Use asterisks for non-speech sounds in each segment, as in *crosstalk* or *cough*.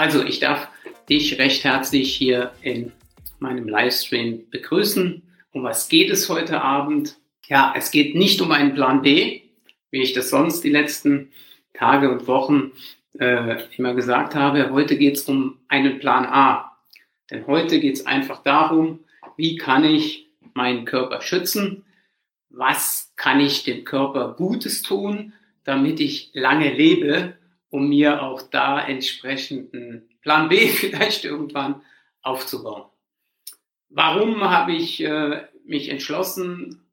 Also, ich darf dich recht herzlich hier in meinem Livestream begrüßen. Um was geht es heute Abend? Ja, es geht nicht um einen Plan B, wie ich das sonst die letzten Tage und Wochen äh, immer gesagt habe. Heute geht es um einen Plan A. Denn heute geht es einfach darum, wie kann ich meinen Körper schützen? Was kann ich dem Körper Gutes tun, damit ich lange lebe, um mir auch da entsprechenden Plan B *laughs* vielleicht irgendwann aufzubauen? Warum habe ich äh, mich entschlossen,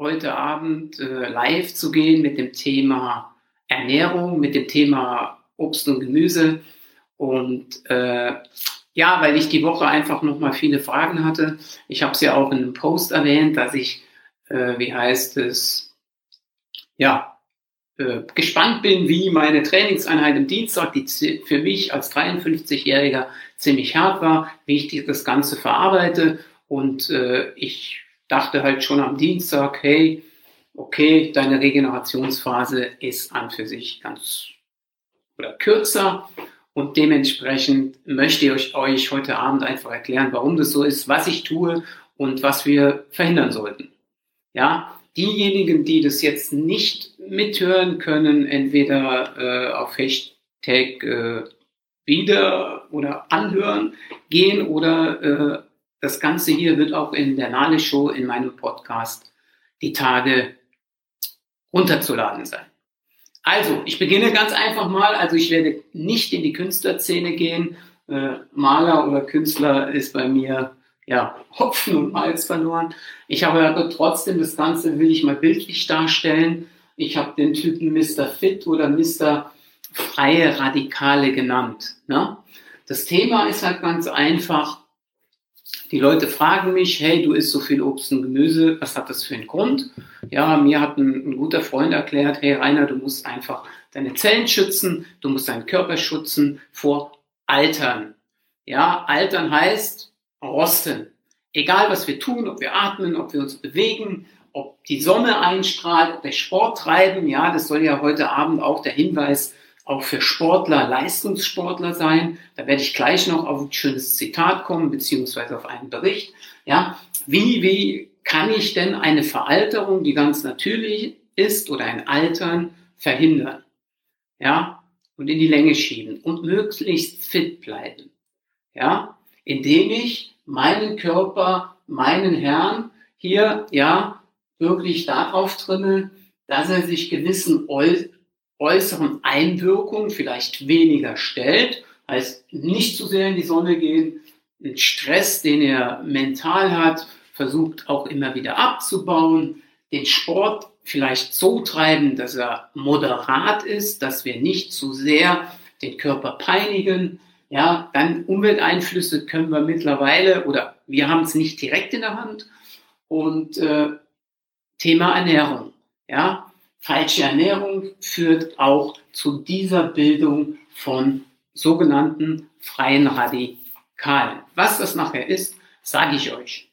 heute Abend äh, live zu gehen mit dem Thema Ernährung, mit dem Thema Obst und Gemüse. Und äh, ja, weil ich die Woche einfach nochmal viele Fragen hatte. Ich habe es ja auch in einem Post erwähnt, dass ich, äh, wie heißt es, ja, äh, gespannt bin, wie meine Trainingseinheit am Dienstag, die für mich als 53-Jähriger ziemlich hart war, wie ich das Ganze verarbeite. Und äh, ich dachte halt schon am Dienstag, hey, okay, deine Regenerationsphase ist an für sich ganz oder kürzer und dementsprechend möchte ich euch heute Abend einfach erklären, warum das so ist, was ich tue und was wir verhindern sollten. Ja, diejenigen, die das jetzt nicht mithören können, entweder äh, auf Hashtag äh, wieder oder anhören gehen oder äh, das Ganze hier wird auch in der Nale Show in meinem Podcast die Tage runterzuladen sein. Also, ich beginne ganz einfach mal. Also, ich werde nicht in die Künstlerszene gehen. Äh, Maler oder Künstler ist bei mir ja Hopfen und Malz verloren. Ich habe aber trotzdem das Ganze will ich mal bildlich darstellen. Ich habe den Typen Mr. Fit oder Mr. Freie Radikale genannt. Ne? Das Thema ist halt ganz einfach. Die Leute fragen mich, hey, du isst so viel Obst und Gemüse, was hat das für einen Grund? Ja, mir hat ein, ein guter Freund erklärt, hey Rainer, du musst einfach deine Zellen schützen, du musst deinen Körper schützen vor Altern. Ja, Altern heißt rosten. Egal was wir tun, ob wir atmen, ob wir uns bewegen, ob die Sonne einstrahlt, ob wir Sport treiben, ja, das soll ja heute Abend auch der Hinweis auch für Sportler, Leistungssportler sein. Da werde ich gleich noch auf ein schönes Zitat kommen, beziehungsweise auf einen Bericht. Ja, wie, wie kann ich denn eine Veralterung, die ganz natürlich ist, oder ein Altern verhindern? Ja, und in die Länge schieben und möglichst fit bleiben. Ja, indem ich meinen Körper, meinen Herrn hier, ja, wirklich darauf trimme, dass er sich gewissen äußeren Einwirkungen vielleicht weniger stellt, heißt nicht zu sehr in die Sonne gehen, den Stress, den er mental hat, versucht auch immer wieder abzubauen, den Sport vielleicht so treiben, dass er moderat ist, dass wir nicht zu sehr den Körper peinigen. Ja, dann Umwelteinflüsse können wir mittlerweile oder wir haben es nicht direkt in der Hand. Und äh, Thema Ernährung. Ja, Falsche Ernährung führt auch zu dieser Bildung von sogenannten freien Radikalen. Was das nachher ist, sage ich euch.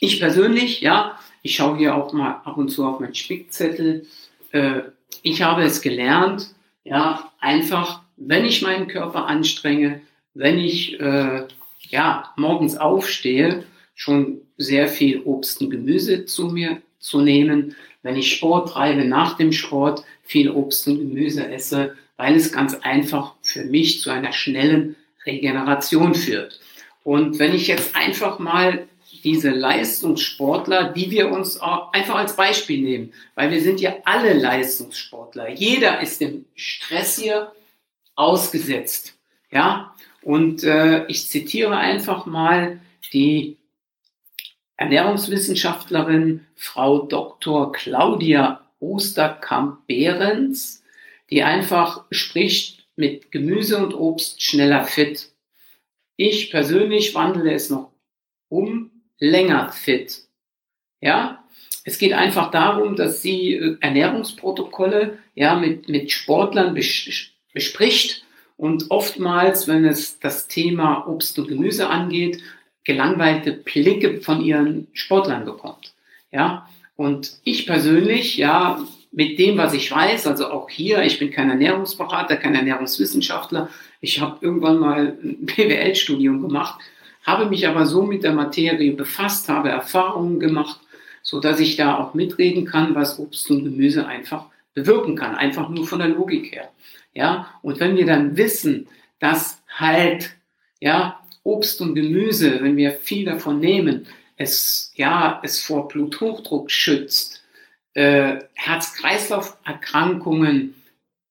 Ich persönlich, ja, ich schaue hier auch mal ab und zu auf meinen Spickzettel. Äh, ich habe es gelernt, ja, einfach, wenn ich meinen Körper anstrenge, wenn ich äh, ja morgens aufstehe, schon sehr viel Obst und Gemüse zu mir zu nehmen, wenn ich Sport treibe, nach dem Sport viel Obst und Gemüse esse, weil es ganz einfach für mich zu einer schnellen Regeneration führt. Und wenn ich jetzt einfach mal diese Leistungssportler, die wir uns einfach als Beispiel nehmen, weil wir sind ja alle Leistungssportler. Jeder ist dem Stress hier ausgesetzt. Ja, und äh, ich zitiere einfach mal die Ernährungswissenschaftlerin Frau Dr. Claudia Osterkamp-Behrens, die einfach spricht mit Gemüse und Obst schneller fit. Ich persönlich wandle es noch um, länger fit. Ja, es geht einfach darum, dass sie äh, Ernährungsprotokolle ja mit, mit Sportlern bespricht und oftmals, wenn es das Thema Obst und Gemüse angeht, gelangweilte Blicke von ihren Sportlern bekommt. Ja, und ich persönlich, ja, mit dem, was ich weiß, also auch hier, ich bin kein Ernährungsberater, kein Ernährungswissenschaftler, Ich habe irgendwann mal ein *laughs* BWL-Studium gemacht, habe mich aber so mit der Materie befasst, habe Erfahrungen gemacht, so dass ich da auch mitreden kann, was Obst und Gemüse einfach bewirken kann, einfach nur von der Logik her. Ja, und wenn wir dann wissen, dass halt, ja, Obst und Gemüse, wenn wir viel davon nehmen, es, ja, es vor Bluthochdruck schützt, äh, Herz-Kreislauf-Erkrankungen,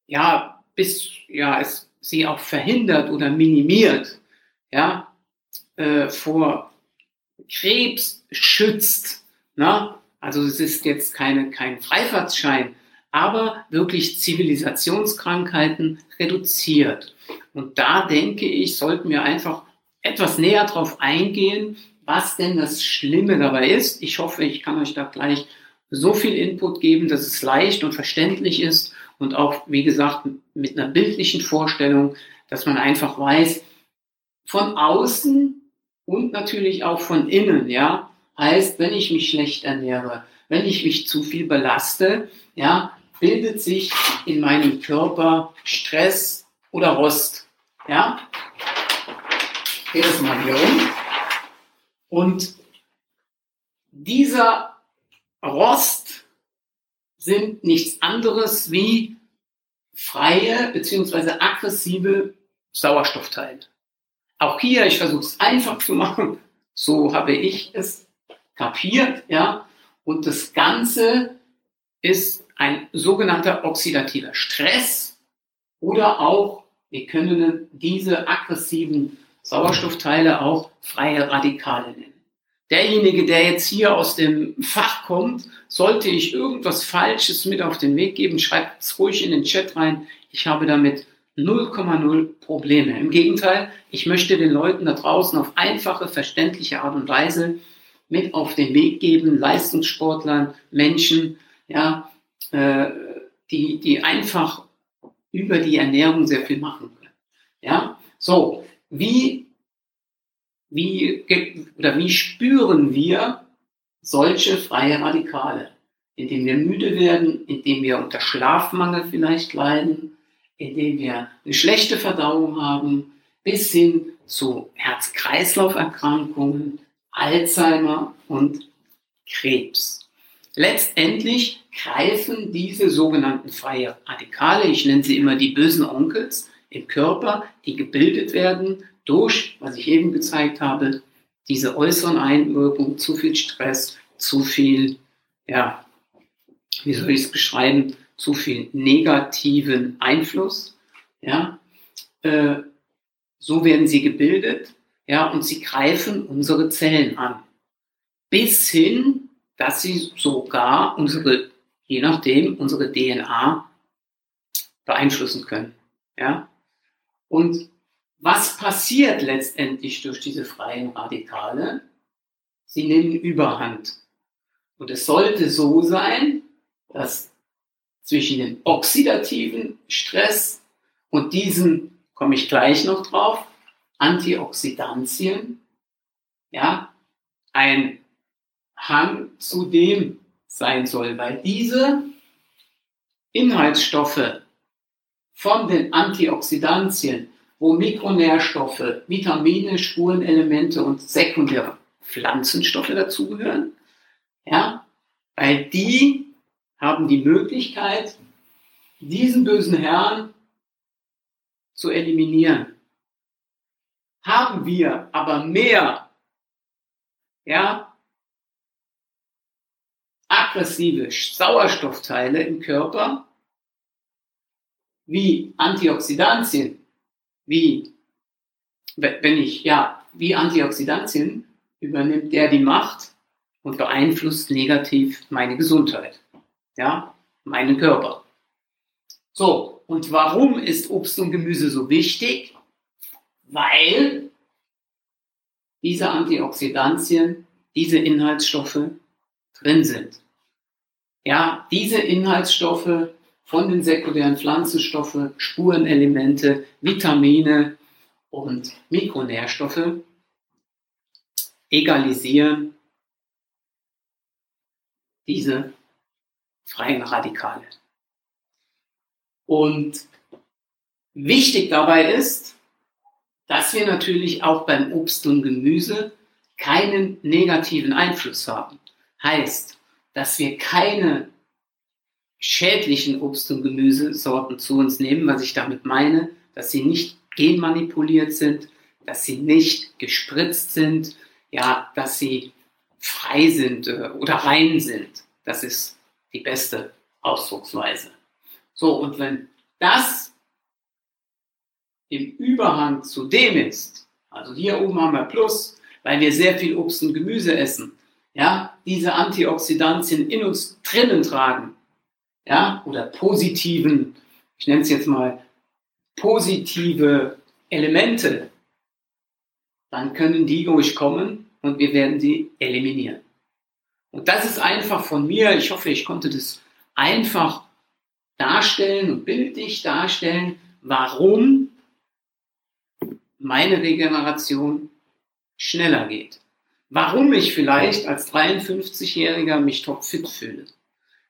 ja, bis, ja, es sie auch verhindert oder minimiert, ja, äh, vor Krebs schützt, na? Also es ist jetzt keine, kein Freifahrtsschein, aber wirklich Zivilisationskrankheiten reduziert. Und da denke ich, sollten wir einfach etwas näher drauf eingehen, was denn das Schlimme dabei ist. Ich hoffe, ich kann euch da gleich so viel Input geben, dass es leicht und verständlich ist und auch, wie gesagt, mit einer bildlichen Vorstellung, dass man einfach weiß, von außen und natürlich auch von innen, ja, heißt, wenn ich mich schlecht ernähre, wenn ich mich zu viel belaste, ja, bildet sich in meinem Körper Stress oder Rost, ja. Das mal hier um. Und dieser Rost sind nichts anderes wie freie bzw. aggressive Sauerstoffteile. Auch hier, ich versuche es einfach zu machen, so habe ich es kapiert, ja. Und das Ganze ist ein sogenannter oxidativer Stress oder auch, wir können diese aggressiven Sauerstoffteile auch freie Radikale nennen derjenige, der jetzt hier aus dem Fach kommt, sollte ich irgendwas Falsches mit auf den Weg geben, schreibt es ruhig in den Chat rein. Ich habe damit 0,0 Probleme. Im Gegenteil, ich möchte den Leuten da draußen auf einfache, verständliche Art und Weise mit auf den Weg geben, Leistungssportlern, Menschen, ja, äh, die, die einfach über die Ernährung sehr viel machen können. Ja, so, wie wie, oder wie spüren wir solche freie Radikale? Indem wir müde werden, indem wir unter Schlafmangel vielleicht leiden, indem wir eine schlechte Verdauung haben, bis hin zu Herz-Kreislauf-Erkrankungen, Alzheimer und Krebs. Letztendlich greifen diese sogenannten freie Radikale, ich nenne sie immer die bösen Onkels, im Körper, die gebildet werden durch, was ich eben gezeigt habe, diese äußeren Einwirkungen, zu viel Stress, zu viel, ja, wie soll ich es beschreiben, zu viel negativen Einfluss, ja, äh, so werden sie gebildet, ja, und sie greifen unsere Zellen an. Bis hin, dass sie sogar unsere, je nachdem, unsere DNA beeinflussen können, ja. Und was passiert letztendlich durch diese freien Radikale? Sie nehmen Überhand. Und es sollte so sein, dass zwischen dem oxidativen Stress und diesen, komme ich gleich noch drauf, Antioxidantien, ja, ein Hang zu dem sein soll, weil diese Inhaltsstoffe von den Antioxidantien wo Mikronährstoffe, Vitamine, Spurenelemente und sekundäre Pflanzenstoffe dazugehören. Ja, weil die haben die Möglichkeit, diesen bösen Herrn zu eliminieren. Haben wir aber mehr, ja, aggressive Sauerstoffteile im Körper, wie Antioxidantien, wie, wenn ich, ja, wie Antioxidantien übernimmt der die Macht und beeinflusst negativ meine Gesundheit, ja, meinen Körper. So, und warum ist Obst und Gemüse so wichtig? Weil diese Antioxidantien, diese Inhaltsstoffe drin sind. Ja, diese Inhaltsstoffe von den sekundären Pflanzenstoffe, Spurenelemente, Vitamine und Mikronährstoffe egalisieren diese freien Radikale. Und wichtig dabei ist, dass wir natürlich auch beim Obst und Gemüse keinen negativen Einfluss haben. Heißt, dass wir keine schädlichen Obst- und Gemüsesorten zu uns nehmen, was ich damit meine, dass sie nicht genmanipuliert sind, dass sie nicht gespritzt sind, ja, dass sie frei sind äh, oder rein sind. Das ist die beste Ausdrucksweise. So, und wenn das im Überhang zu dem ist, also hier oben haben wir Plus, weil wir sehr viel Obst und Gemüse essen, ja, diese Antioxidantien in uns drinnen tragen, ja, oder positiven, ich nenne es jetzt mal positive Elemente, dann können die durchkommen und wir werden sie eliminieren. Und das ist einfach von mir, ich hoffe, ich konnte das einfach darstellen und bildlich darstellen, warum meine Regeneration schneller geht. Warum ich vielleicht als 53-Jähriger mich topfit fühle.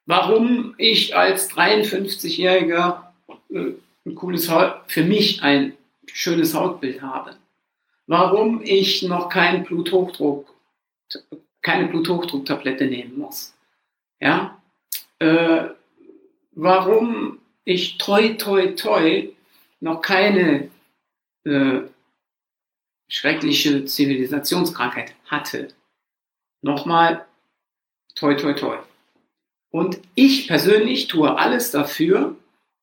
Warum ich als 53-Jähriger äh, ein cooles Haut, für mich ein schönes Hautbild habe. Warum ich noch keinen Bluthochdruck, keine Bluthochdrucktablette nehmen muss. Ja, äh, warum ich toi toi toi noch keine äh, schreckliche Zivilisationskrankheit hatte. Nochmal, toi toi toi. Und ich persönlich tue alles dafür,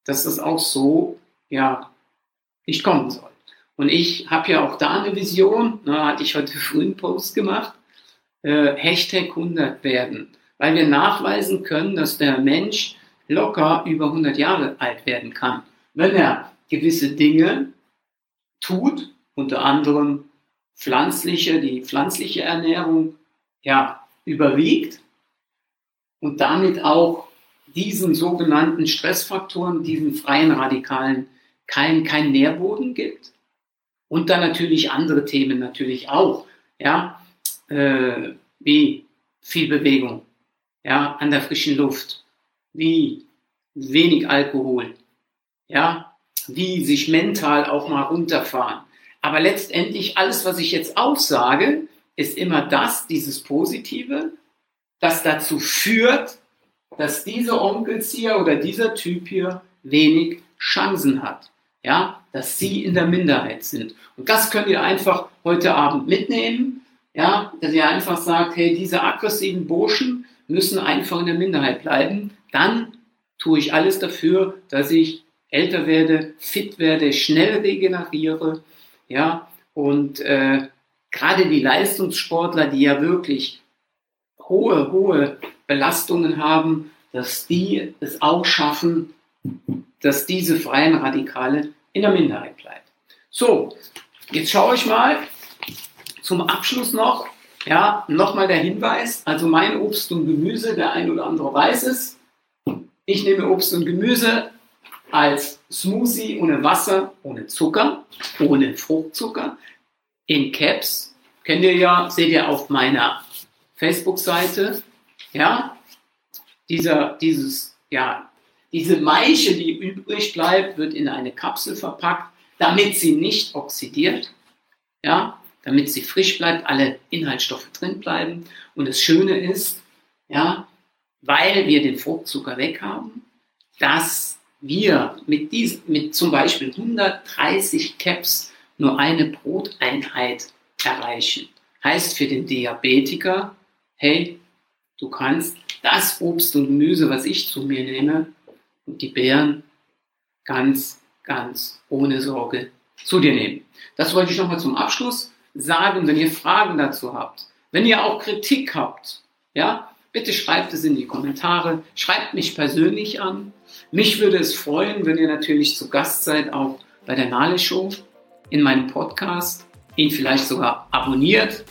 dass das auch so, ja, nicht kommen soll. Und ich habe ja auch da eine Vision, da hatte ich heute früh einen Post gemacht, äh, Hashtag 100 werden, weil wir nachweisen können, dass der Mensch locker über 100 Jahre alt werden kann, wenn er gewisse Dinge tut, unter anderem pflanzliche, die pflanzliche Ernährung, ja, überwiegt und damit auch diesen sogenannten Stressfaktoren, diesen freien Radikalen kein, kein Nährboden gibt. Und dann natürlich andere Themen natürlich auch, ja, äh, wie viel Bewegung, ja, an der frischen Luft, wie wenig Alkohol, ja, wie sich mental auch mal runterfahren. Aber letztendlich alles, was ich jetzt aufsage, ist immer das, dieses Positive, das dazu führt, dass dieser Onkelzieher oder dieser Typ hier wenig Chancen hat. Ja, dass sie in der Minderheit sind. Und das könnt ihr einfach heute Abend mitnehmen. Ja, dass ihr einfach sagt, hey, diese aggressiven Burschen müssen einfach in der Minderheit bleiben. Dann tue ich alles dafür, dass ich älter werde, fit werde, schnell regeneriere. Ja, und äh, gerade die Leistungssportler, die ja wirklich hohe, hohe Belastungen haben, dass die es auch schaffen, dass diese freien Radikale in der Minderheit bleiben. So, jetzt schaue ich mal zum Abschluss noch, ja, nochmal der Hinweis, also mein Obst und Gemüse, der ein oder andere weiß es, ich nehme Obst und Gemüse als Smoothie ohne Wasser, ohne Zucker, ohne Fruchtzucker, in Caps. Kennt ihr ja, seht ihr auf meiner Facebook-Seite. Ja, dieser, dieses, ja, diese Maische, die übrig bleibt, wird in eine Kapsel verpackt, damit sie nicht oxidiert, ja, damit sie frisch bleibt, alle Inhaltsstoffe drin bleiben. Und das Schöne ist, ja, weil wir den Fruchtzucker weg haben, dass wir mit, diesem, mit zum Beispiel 130 Caps nur eine Broteinheit erreichen. Heißt für den Diabetiker, hey, du kannst das Obst und Gemüse, was ich zu mir nehme, und die Beeren ganz, ganz ohne Sorge zu dir nehmen. Das wollte ich nochmal zum Abschluss sagen, wenn ihr Fragen dazu habt, wenn ihr auch Kritik habt, ja, bitte schreibt es in die Kommentare, schreibt mich persönlich an. Mich würde es freuen, wenn ihr natürlich zu Gast seid, auch bei der Nale Show in meinem Podcast, ihn vielleicht sogar abonniert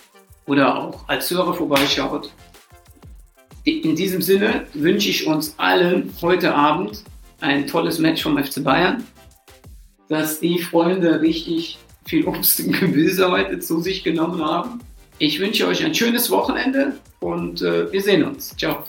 oder auch als Hörer vorbeischaut. In diesem Sinne wünsche ich uns allen heute Abend ein tolles Match vom FC Bayern, dass die Freunde richtig viel Obst und Gemüse heute zu sich genommen haben. Ich wünsche euch ein schönes Wochenende und äh, wir sehen uns. Ciao.